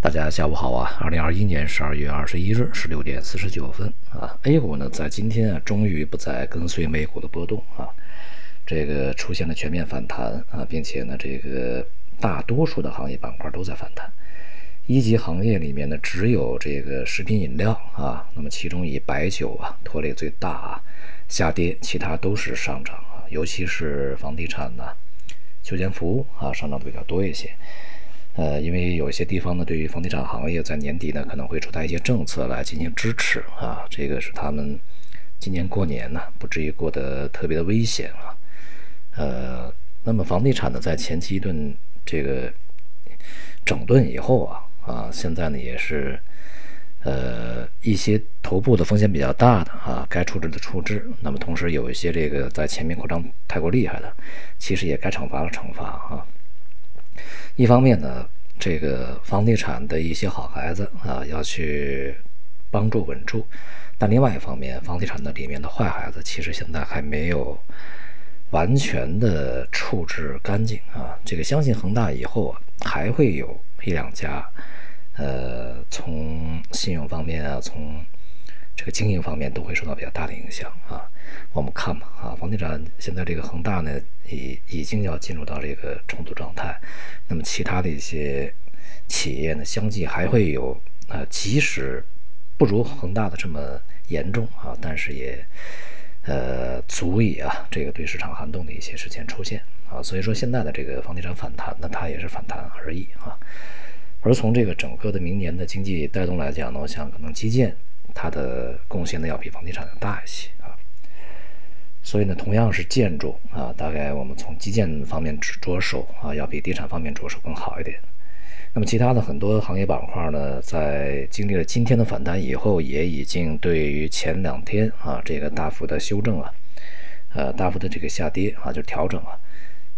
大家下午好啊！二零二一年十二月二十一日十六点四十九分啊，A 股呢在今天啊终于不再跟随美股的波动啊，这个出现了全面反弹啊，并且呢这个大多数的行业板块都在反弹。一级行业里面呢只有这个食品饮料啊，那么其中以白酒啊拖累最大啊，下跌，其他都是上涨啊，尤其是房地产呢、休闲服务啊上涨的比较多一些。呃，因为有些地方呢，对于房地产行业在年底呢可能会出台一些政策来进行支持啊，这个是他们今年过年呢不至于过得特别的危险啊。呃，那么房地产呢在前期一顿这个整顿以后啊啊，现在呢也是呃一些头部的风险比较大的啊，该处置的处置，那么同时有一些这个在前面扩张太过厉害的，其实也该惩罚的惩罚啊。一方面呢，这个房地产的一些好孩子啊，要去帮助稳住；但另外一方面，房地产的里面的坏孩子，其实现在还没有完全的处置干净啊。这个相信恒大以后啊，还会有一两家，呃，从信用方面啊，从这个经营方面都会受到比较大的影响啊。我们看吧，啊，房地产现在这个恒大呢，已已经要进入到这个重组状态。那么其他的一些企业呢，相继还会有啊，即使不如恒大的这么严重啊，但是也呃足以啊，这个对市场撼动的一些事件出现啊。所以说现在的这个房地产反弹呢，它也是反弹而已啊。而从这个整个的明年的经济带动来讲呢，我想可能基建它的贡献呢要比房地产要大一些。所以呢，同样是建筑啊，大概我们从基建方面着手啊，要比地产方面着手更好一点。那么其他的很多行业板块呢，在经历了今天的反弹以后，也已经对于前两天啊这个大幅的修正啊，呃大幅的这个下跌啊，就调整啊，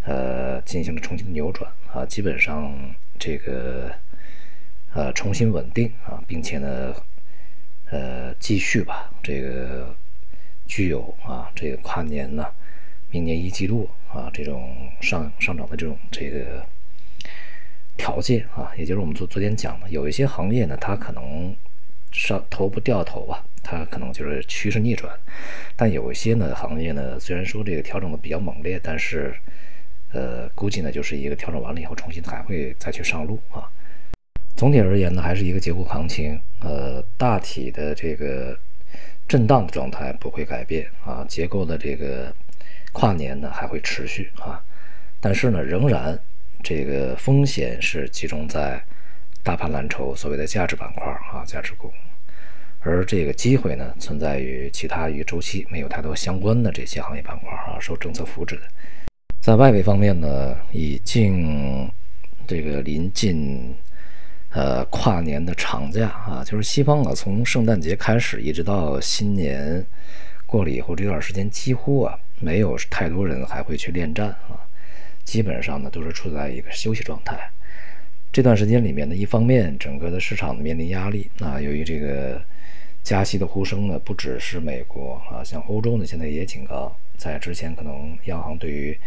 呃进行了重新的扭转啊，基本上这个呃重新稳定啊，并且呢呃继续吧这个。具有啊，这个跨年呢，明年一季度啊，这种上上涨的这种这个条件啊，也就是我们昨昨天讲的，有一些行业呢，它可能上头不掉头啊，它可能就是趋势逆转；但有一些呢行业呢，虽然说这个调整的比较猛烈，但是呃，估计呢就是一个调整完了以后，重新还会再去上路啊。总体而言呢，还是一个结构行情，呃，大体的这个。震荡的状态不会改变啊，结构的这个跨年呢还会持续啊，但是呢，仍然这个风险是集中在大盘蓝筹所谓的价值板块啊，价值股，而这个机会呢存在于其他与周期没有太多相关的这些行业板块啊，受政策扶持的。在外围方面呢，已经这个临近。呃，跨年的长假啊，就是西方啊，从圣诞节开始一直到新年过了以后这段时间，几乎啊没有太多人还会去恋战啊，基本上呢都是处在一个休息状态。这段时间里面呢，一方面整个的市场面临压力啊，由于这个加息的呼声呢，不只是美国啊，像欧洲呢现在也警告，在之前可能央行对于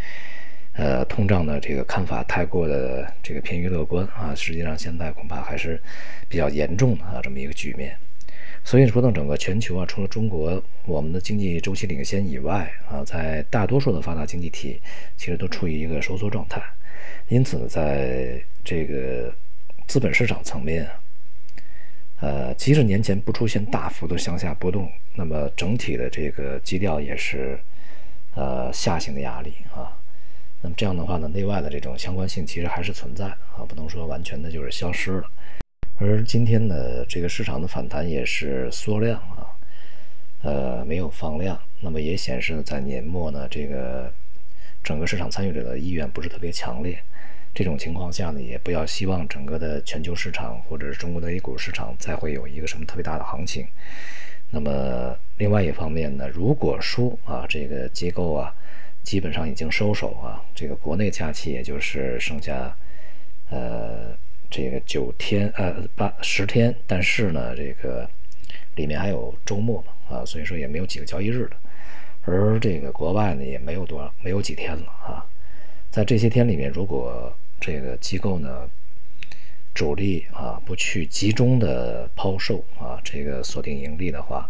呃，通胀的这个看法太过的这个偏于乐观啊，实际上现在恐怕还是比较严重的啊这么一个局面。所以说呢，整个全球啊，除了中国我们的经济周期领先以外啊，在大多数的发达经济体其实都处于一个收缩状态。因此呢，在这个资本市场层面，呃，即使年前不出现大幅的向下波动，那么整体的这个基调也是呃下行的压力啊。那么这样的话呢，内外的这种相关性其实还是存在啊，不能说完全的就是消失了。而今天的这个市场的反弹也是缩量啊，呃，没有放量，那么也显示在年末呢，这个整个市场参与者的意愿不是特别强烈。这种情况下呢，也不要希望整个的全球市场或者是中国的 A 股市场再会有一个什么特别大的行情。那么另外一方面呢，如果说啊，这个机构啊。基本上已经收手啊，这个国内假期也就是剩下，呃，这个九天呃八十天，但是呢，这个里面还有周末嘛啊，所以说也没有几个交易日的，而这个国外呢也没有多没有几天了啊，在这些天里面，如果这个机构呢主力啊不去集中的抛售啊，这个锁定盈利的话，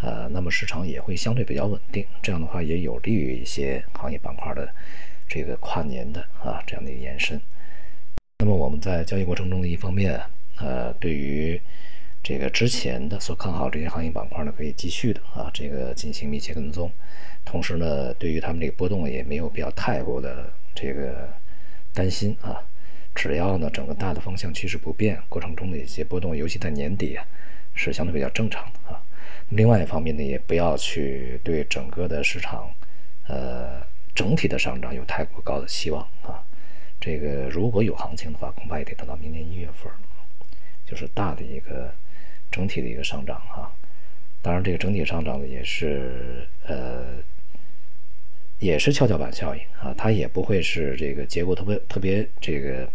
呃，那么市场也会相对比较稳定。这样的话也有利于一些行业板块的这个跨年的啊这样的一个延伸。那么我们在交易过程中的一方面，呃，对于这个之前的所看好这些行业板块呢，可以继续的啊这个进行密切跟踪。同时呢，对于他们这个波动也没有必要太过的这个担心啊。只要呢整个大的方向趋势不变，过程中的一些波动，尤其在年底啊，是相对比较正常的啊。另外一方面呢，也不要去对整个的市场，呃，整体的上涨有太过高的期望啊。这个如果有行情的话，恐怕也得等到明年一月份，就是大的一个整体的一个上涨哈。当然，这个整体上涨的也是呃，也是跷跷板效应啊，它也不会是这个结构特别特别这个。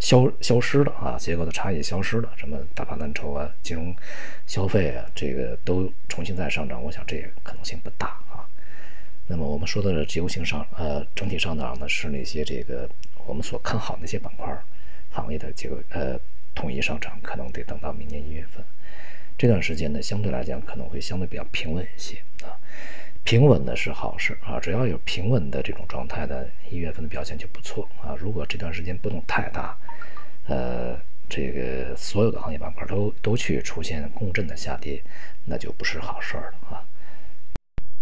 消消失了啊，结构的差异消失了，什么大盘蓝筹啊、金融、消费啊，这个都重新再上涨，我想这个可能性不大啊。那么我们说的结构性上，呃，整体上涨呢是那些这个我们所看好那些板块、行业的结构呃统一上涨，可能得等到明年一月份。这段时间呢，相对来讲可能会相对比较平稳一些啊。平稳的是好事啊，只要有平稳的这种状态的，一月份的表现就不错啊。如果这段时间波动太大，呃，这个所有的行业板块都都去出现共振的下跌，那就不是好事了啊。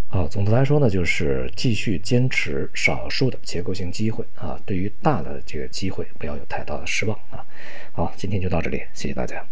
好，总的来说呢，就是继续坚持少数的结构性机会啊，对于大的这个机会不要有太大的失望啊。好，今天就到这里，谢谢大家。